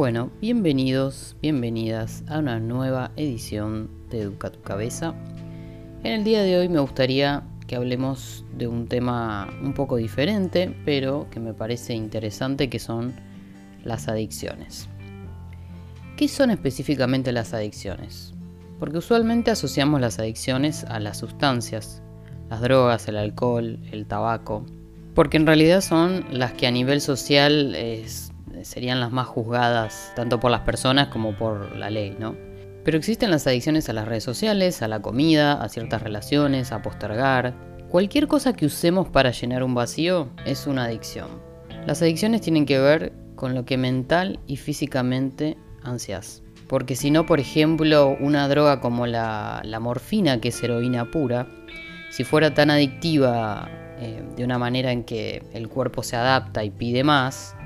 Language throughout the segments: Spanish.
Bueno, bienvenidos, bienvenidas a una nueva edición de Educa tu Cabeza. En el día de hoy me gustaría que hablemos de un tema un poco diferente, pero que me parece interesante, que son las adicciones. ¿Qué son específicamente las adicciones? Porque usualmente asociamos las adicciones a las sustancias, las drogas, el alcohol, el tabaco, porque en realidad son las que a nivel social es, serían las más juzgadas tanto por las personas como por la ley, ¿no? Pero existen las adicciones a las redes sociales, a la comida, a ciertas relaciones, a postergar. Cualquier cosa que usemos para llenar un vacío es una adicción. Las adicciones tienen que ver con lo que mental y físicamente ansias. Porque si no, por ejemplo, una droga como la, morfina, que es heroína pura, si fuera tan adictiva eh, de una manera en que el cuerpo se adapta y pide más,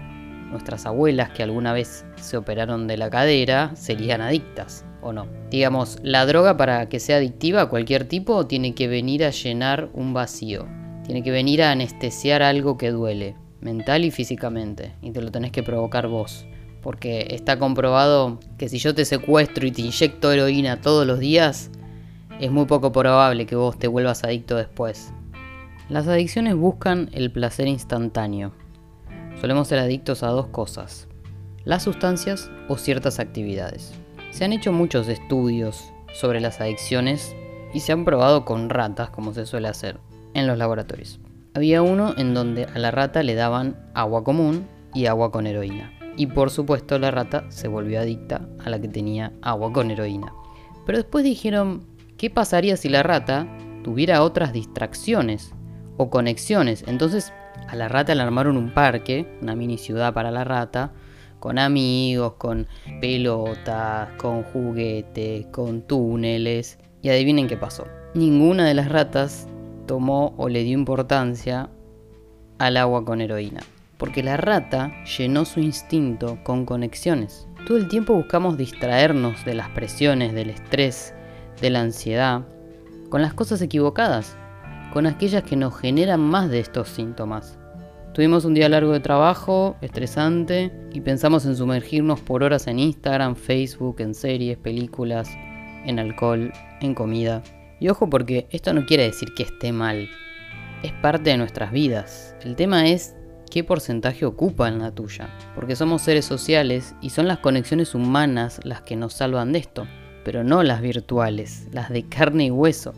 nuestras abuelas que alguna vez se operaron de la cadera serían adictas o no. Digamos, la droga para que sea adictiva a cualquier tipo tiene que venir a llenar un vacío, tiene que venir a anestesiar algo que duele, mental y físicamente, y te lo tenés que provocar vos. Porque está comprobado que si yo te secuestro y te inyecto heroína todos los días, es muy poco probable que vos te vuelvas adicto después. Las adicciones buscan el placer instantáneo, solemos ser adictos a dos cosas, las sustancias o ciertas actividades. Se han hecho muchos estudios sobre las adicciones y se han probado con ratas, como se suele hacer, en los laboratorios. Había uno en donde a la rata le daban agua común y agua con heroína. Y por supuesto la rata se volvió adicta a la que tenía agua con heroína. Pero después dijeron, ¿qué pasaría si la rata tuviera otras distracciones o conexiones? Entonces a la rata le armaron un parque, una mini ciudad para la rata, con amigos, con pelotas, con juguetes, con túneles. Y adivinen qué pasó. Ninguna de las ratas tomó o le dio importancia al agua con heroína. Porque la rata llenó su instinto con conexiones. Todo el tiempo buscamos distraernos de las presiones, del estrés, de la ansiedad, con las cosas equivocadas con aquellas que nos generan más de estos síntomas. Tuvimos un día largo de trabajo, estresante, y pensamos en sumergirnos por horas en Instagram, Facebook, en series, películas, en alcohol, en comida. Y ojo porque esto no quiere decir que esté mal, es parte de nuestras vidas. El tema es qué porcentaje ocupa en la tuya, porque somos seres sociales y son las conexiones humanas las que nos salvan de esto, pero no las virtuales, las de carne y hueso.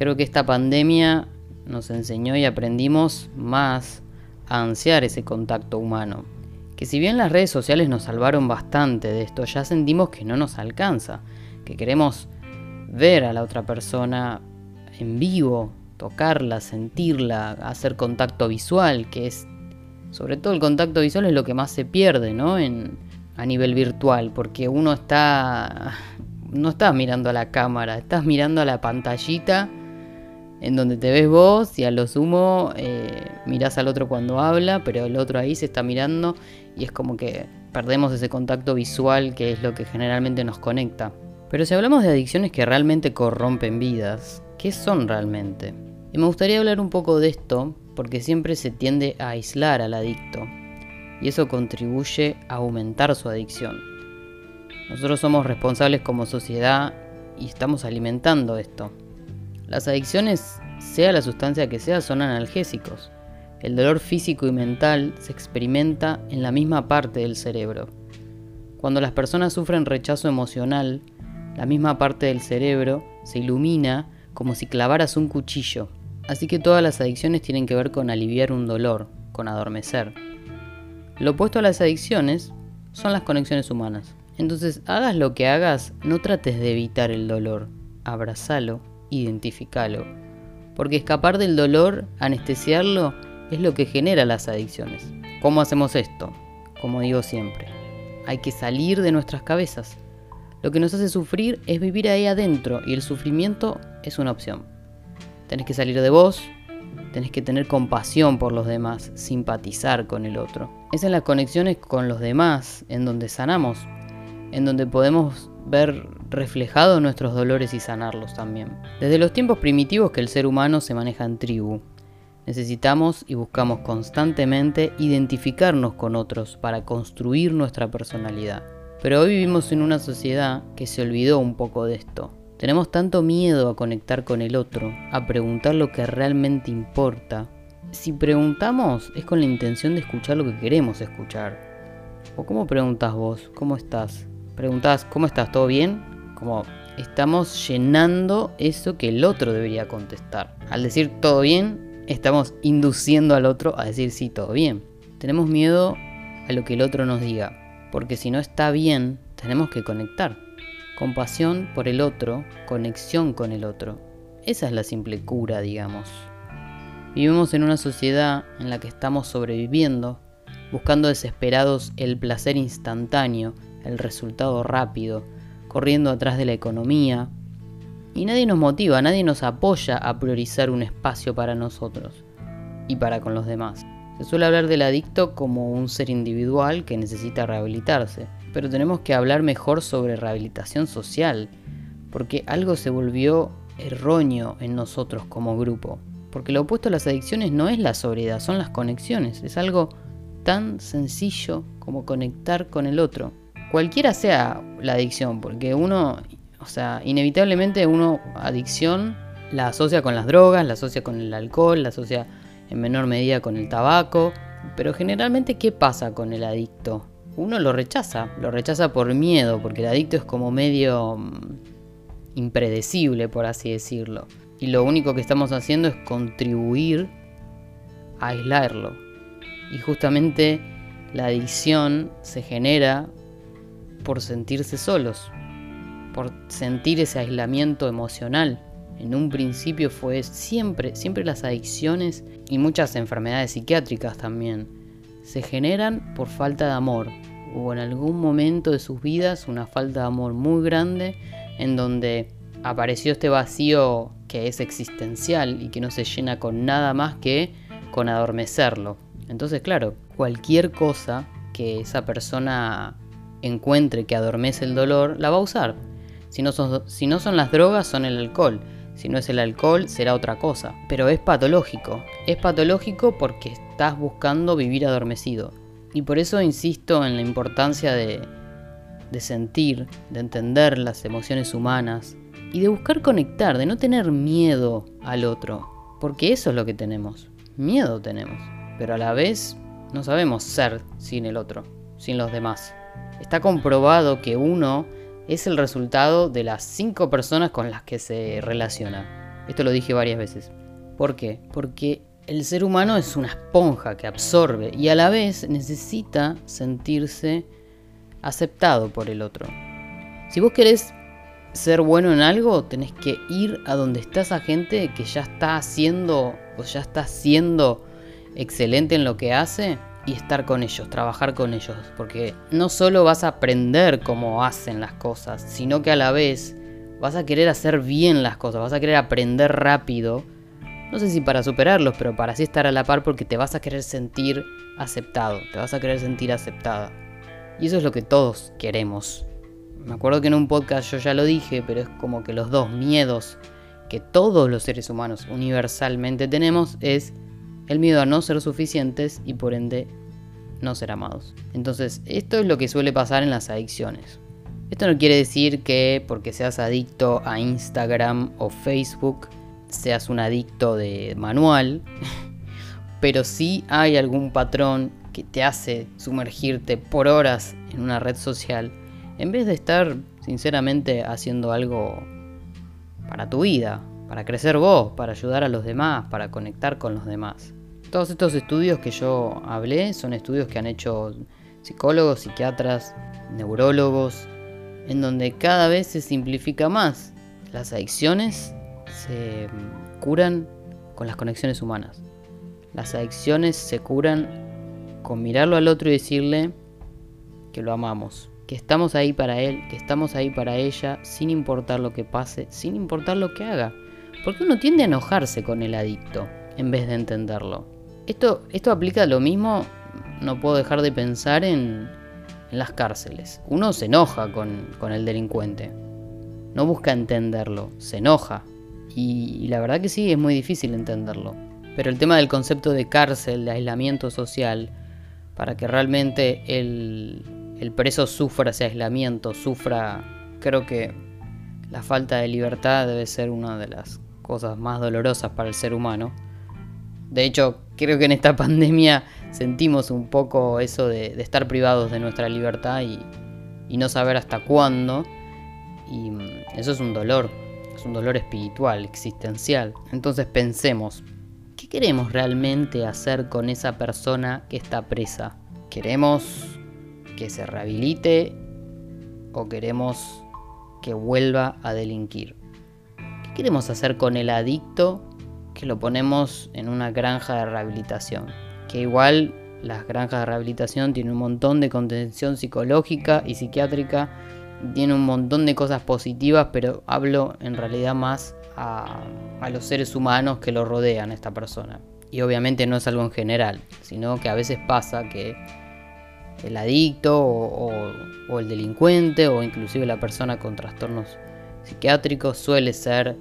Creo que esta pandemia nos enseñó y aprendimos más a ansiar ese contacto humano. Que si bien las redes sociales nos salvaron bastante de esto, ya sentimos que no nos alcanza, que queremos ver a la otra persona en vivo, tocarla, sentirla, hacer contacto visual, que es, sobre todo el contacto visual es lo que más se pierde, ¿no? En, a nivel virtual, porque uno está, no estás mirando a la cámara, estás mirando a la pantallita en donde te ves vos y a lo sumo eh, mirás al otro cuando habla, pero el otro ahí se está mirando y es como que perdemos ese contacto visual que es lo que generalmente nos conecta. Pero si hablamos de adicciones que realmente corrompen vidas, ¿qué son realmente? Y me gustaría hablar un poco de esto porque siempre se tiende a aislar al adicto y eso contribuye a aumentar su adicción. Nosotros somos responsables como sociedad y estamos alimentando esto. Las adicciones, sea la sustancia que sea, son analgésicos. El dolor físico y mental se experimenta en la misma parte del cerebro. Cuando las personas sufren rechazo emocional, la misma parte del cerebro se ilumina como si clavaras un cuchillo. Así que todas las adicciones tienen que ver con aliviar un dolor, con adormecer. Lo opuesto a las adicciones son las conexiones humanas. Entonces, hagas lo que hagas, no trates de evitar el dolor, abrazalo identificalo. Porque escapar del dolor, anestesiarlo, es lo que genera las adicciones. ¿Cómo hacemos esto? Como digo siempre, hay que salir de nuestras cabezas. Lo que nos hace sufrir es vivir ahí adentro y el sufrimiento es una opción. Tenés que salir de vos, tenés que tener compasión por los demás, simpatizar con el otro. Es en las conexiones con los demás en donde sanamos, en donde podemos ver reflejados nuestros dolores y sanarlos también. Desde los tiempos primitivos que el ser humano se maneja en tribu. Necesitamos y buscamos constantemente identificarnos con otros para construir nuestra personalidad. Pero hoy vivimos en una sociedad que se olvidó un poco de esto. Tenemos tanto miedo a conectar con el otro, a preguntar lo que realmente importa. Si preguntamos es con la intención de escuchar lo que queremos escuchar. ¿O cómo preguntas vos? ¿Cómo estás? Preguntás, ¿cómo estás? ¿Todo bien? Como estamos llenando eso que el otro debería contestar. Al decir todo bien, estamos induciendo al otro a decir sí, todo bien. Tenemos miedo a lo que el otro nos diga, porque si no está bien, tenemos que conectar. Compasión por el otro, conexión con el otro. Esa es la simple cura, digamos. Vivimos en una sociedad en la que estamos sobreviviendo, buscando desesperados el placer instantáneo, el resultado rápido, corriendo atrás de la economía. Y nadie nos motiva, nadie nos apoya a priorizar un espacio para nosotros y para con los demás. Se suele hablar del adicto como un ser individual que necesita rehabilitarse, pero tenemos que hablar mejor sobre rehabilitación social, porque algo se volvió erróneo en nosotros como grupo. Porque lo opuesto a las adicciones no es la sobriedad, son las conexiones. Es algo tan sencillo como conectar con el otro cualquiera sea la adicción, porque uno, o sea, inevitablemente uno adicción la asocia con las drogas, la asocia con el alcohol, la asocia en menor medida con el tabaco, pero generalmente ¿qué pasa con el adicto? Uno lo rechaza, lo rechaza por miedo, porque el adicto es como medio mm, impredecible, por así decirlo. Y lo único que estamos haciendo es contribuir a aislarlo. Y justamente la adicción se genera por sentirse solos, por sentir ese aislamiento emocional. En un principio fue siempre, siempre las adicciones y muchas enfermedades psiquiátricas también se generan por falta de amor. Hubo en algún momento de sus vidas una falta de amor muy grande en donde apareció este vacío que es existencial y que no se llena con nada más que con adormecerlo. Entonces, claro, cualquier cosa que esa persona encuentre que adormece el dolor, la va a usar. Si no, son, si no son las drogas, son el alcohol. Si no es el alcohol, será otra cosa. Pero es patológico. Es patológico porque estás buscando vivir adormecido. Y por eso insisto en la importancia de, de sentir, de entender las emociones humanas y de buscar conectar, de no tener miedo al otro. Porque eso es lo que tenemos. Miedo tenemos. Pero a la vez no sabemos ser sin el otro, sin los demás. Está comprobado que uno es el resultado de las cinco personas con las que se relaciona. Esto lo dije varias veces. ¿Por qué? Porque el ser humano es una esponja que absorbe y a la vez necesita sentirse aceptado por el otro. Si vos querés ser bueno en algo, tenés que ir a donde está esa gente que ya está haciendo o ya está siendo excelente en lo que hace y estar con ellos, trabajar con ellos, porque no solo vas a aprender cómo hacen las cosas, sino que a la vez vas a querer hacer bien las cosas, vas a querer aprender rápido, no sé si para superarlos, pero para así estar a la par porque te vas a querer sentir aceptado, te vas a querer sentir aceptada. Y eso es lo que todos queremos. Me acuerdo que en un podcast yo ya lo dije, pero es como que los dos miedos que todos los seres humanos universalmente tenemos es el miedo a no ser suficientes y por ende no ser amados. Entonces, esto es lo que suele pasar en las adicciones. Esto no quiere decir que porque seas adicto a Instagram o Facebook seas un adicto de manual, pero sí hay algún patrón que te hace sumergirte por horas en una red social en vez de estar sinceramente haciendo algo para tu vida, para crecer vos, para ayudar a los demás, para conectar con los demás. Todos estos estudios que yo hablé son estudios que han hecho psicólogos, psiquiatras, neurólogos, en donde cada vez se simplifica más. Las adicciones se curan con las conexiones humanas. Las adicciones se curan con mirarlo al otro y decirle que lo amamos, que estamos ahí para él, que estamos ahí para ella, sin importar lo que pase, sin importar lo que haga. Porque uno tiende a enojarse con el adicto en vez de entenderlo. Esto, esto aplica lo mismo, no puedo dejar de pensar en, las cárceles. Uno se enoja con, el delincuente, no busca entenderlo, se enoja. Y, la verdad que sí, es muy difícil entenderlo. Pero el tema del concepto de cárcel, de aislamiento social, para que realmente el, el preso sufra ese aislamiento, sufra, creo que la falta de libertad debe ser una de las cosas más dolorosas para el ser humano. De hecho, creo que en esta pandemia sentimos un poco eso de, estar privados de nuestra libertad y, no saber hasta cuándo. Y mm, eso es un dolor, es un dolor espiritual, existencial. Entonces pensemos, ¿qué queremos realmente hacer con esa persona que está presa? ¿Queremos que se rehabilite o queremos que vuelva a delinquir? ¿Qué queremos hacer con el adicto que lo ponemos en una granja de rehabilitación? Que igual las granjas de rehabilitación tienen un montón de contención psicológica y psiquiátrica, tiene un montón de cosas positivas, pero hablo en realidad más a, los seres humanos que lo rodean a esta persona. Y obviamente no es algo en general, sino que a veces pasa que el adicto o, el delincuente o inclusive la persona con trastornos psiquiátricos suele ser,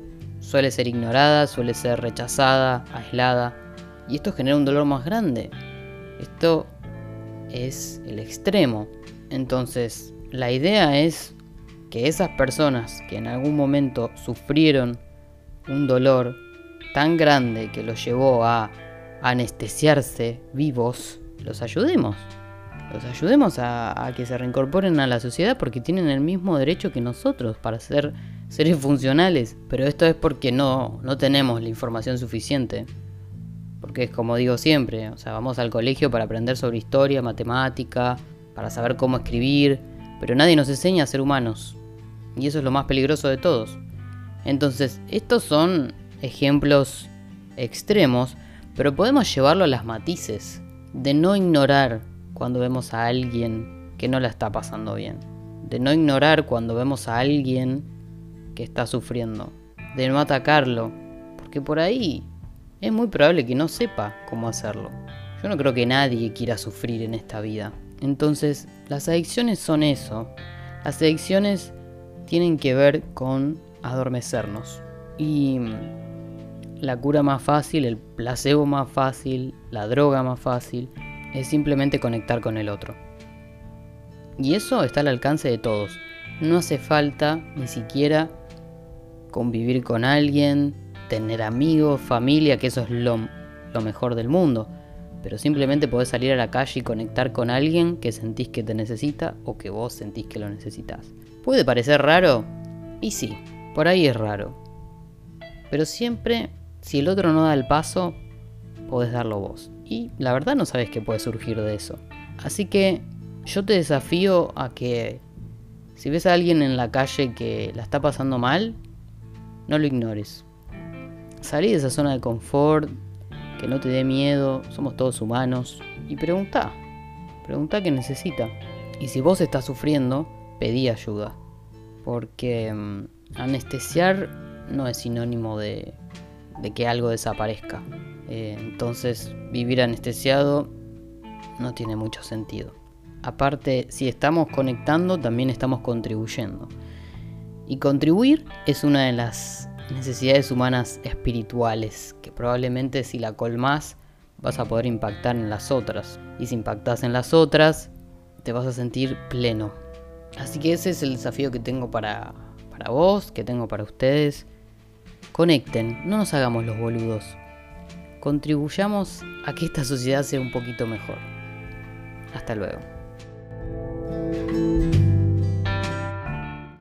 suele ser ignorada, suele ser rechazada, aislada. Y esto genera un dolor más grande. Esto es el extremo. Entonces, la idea es que esas personas que en algún momento sufrieron un dolor tan grande que los llevó a anestesiarse vivos, los ayudemos los ayudemos a, que se reincorporen a la sociedad porque tienen el mismo derecho que nosotros para ser seres funcionales. Pero esto es porque no, no tenemos la información suficiente. Porque es como digo siempre, o sea, vamos al colegio para aprender sobre historia, matemática, para saber cómo escribir, pero nadie nos enseña a ser humanos. Y eso es lo más peligroso de todos. Entonces, estos son ejemplos extremos, pero podemos llevarlo a las matices, de no ignorar cuando vemos a alguien que no la está pasando bien. De no ignorar cuando vemos a alguien que está sufriendo. De no atacarlo. Porque por ahí es muy probable que no sepa cómo hacerlo. Yo no creo que nadie quiera sufrir en esta vida. Entonces, las adicciones son eso. Las adicciones tienen que ver con adormecernos. Y la cura más fácil, el placebo más fácil, la droga más fácil, es simplemente conectar con el otro. Y eso está al alcance de todos. No hace falta ni siquiera convivir con alguien, tener amigos, familia, que eso es lo, mejor del mundo. Pero simplemente podés salir a la calle y conectar con alguien que sentís que te necesita o que vos sentís que lo necesitas. ¿Puede parecer raro? Y sí, por ahí es raro. Pero siempre, si el otro no da el paso, podés darlo vos y la verdad no sabes qué puede surgir de eso. Así que yo te desafío a que si ves a alguien en la calle que la está pasando mal, no lo ignores. Salí de esa zona de confort, que no te dé miedo, somos todos humanos, y pregunta, pregunta qué necesita. Y si vos estás sufriendo, pedí ayuda, porque mm, anestesiar no es sinónimo de, de que algo desaparezca. Eh, entonces vivir anestesiado no tiene mucho sentido. Aparte, si estamos conectando, también estamos contribuyendo. Y contribuir es una de las necesidades humanas espirituales, que probablemente si la colmas vas a poder impactar en las otras. Y si impactas en las otras, te vas a sentir pleno. Así que ese es el desafío que tengo para, para vos, que tengo para ustedes. Conecten, no nos hagamos los boludos contribuyamos a que esta sociedad sea un poquito mejor. Hasta luego.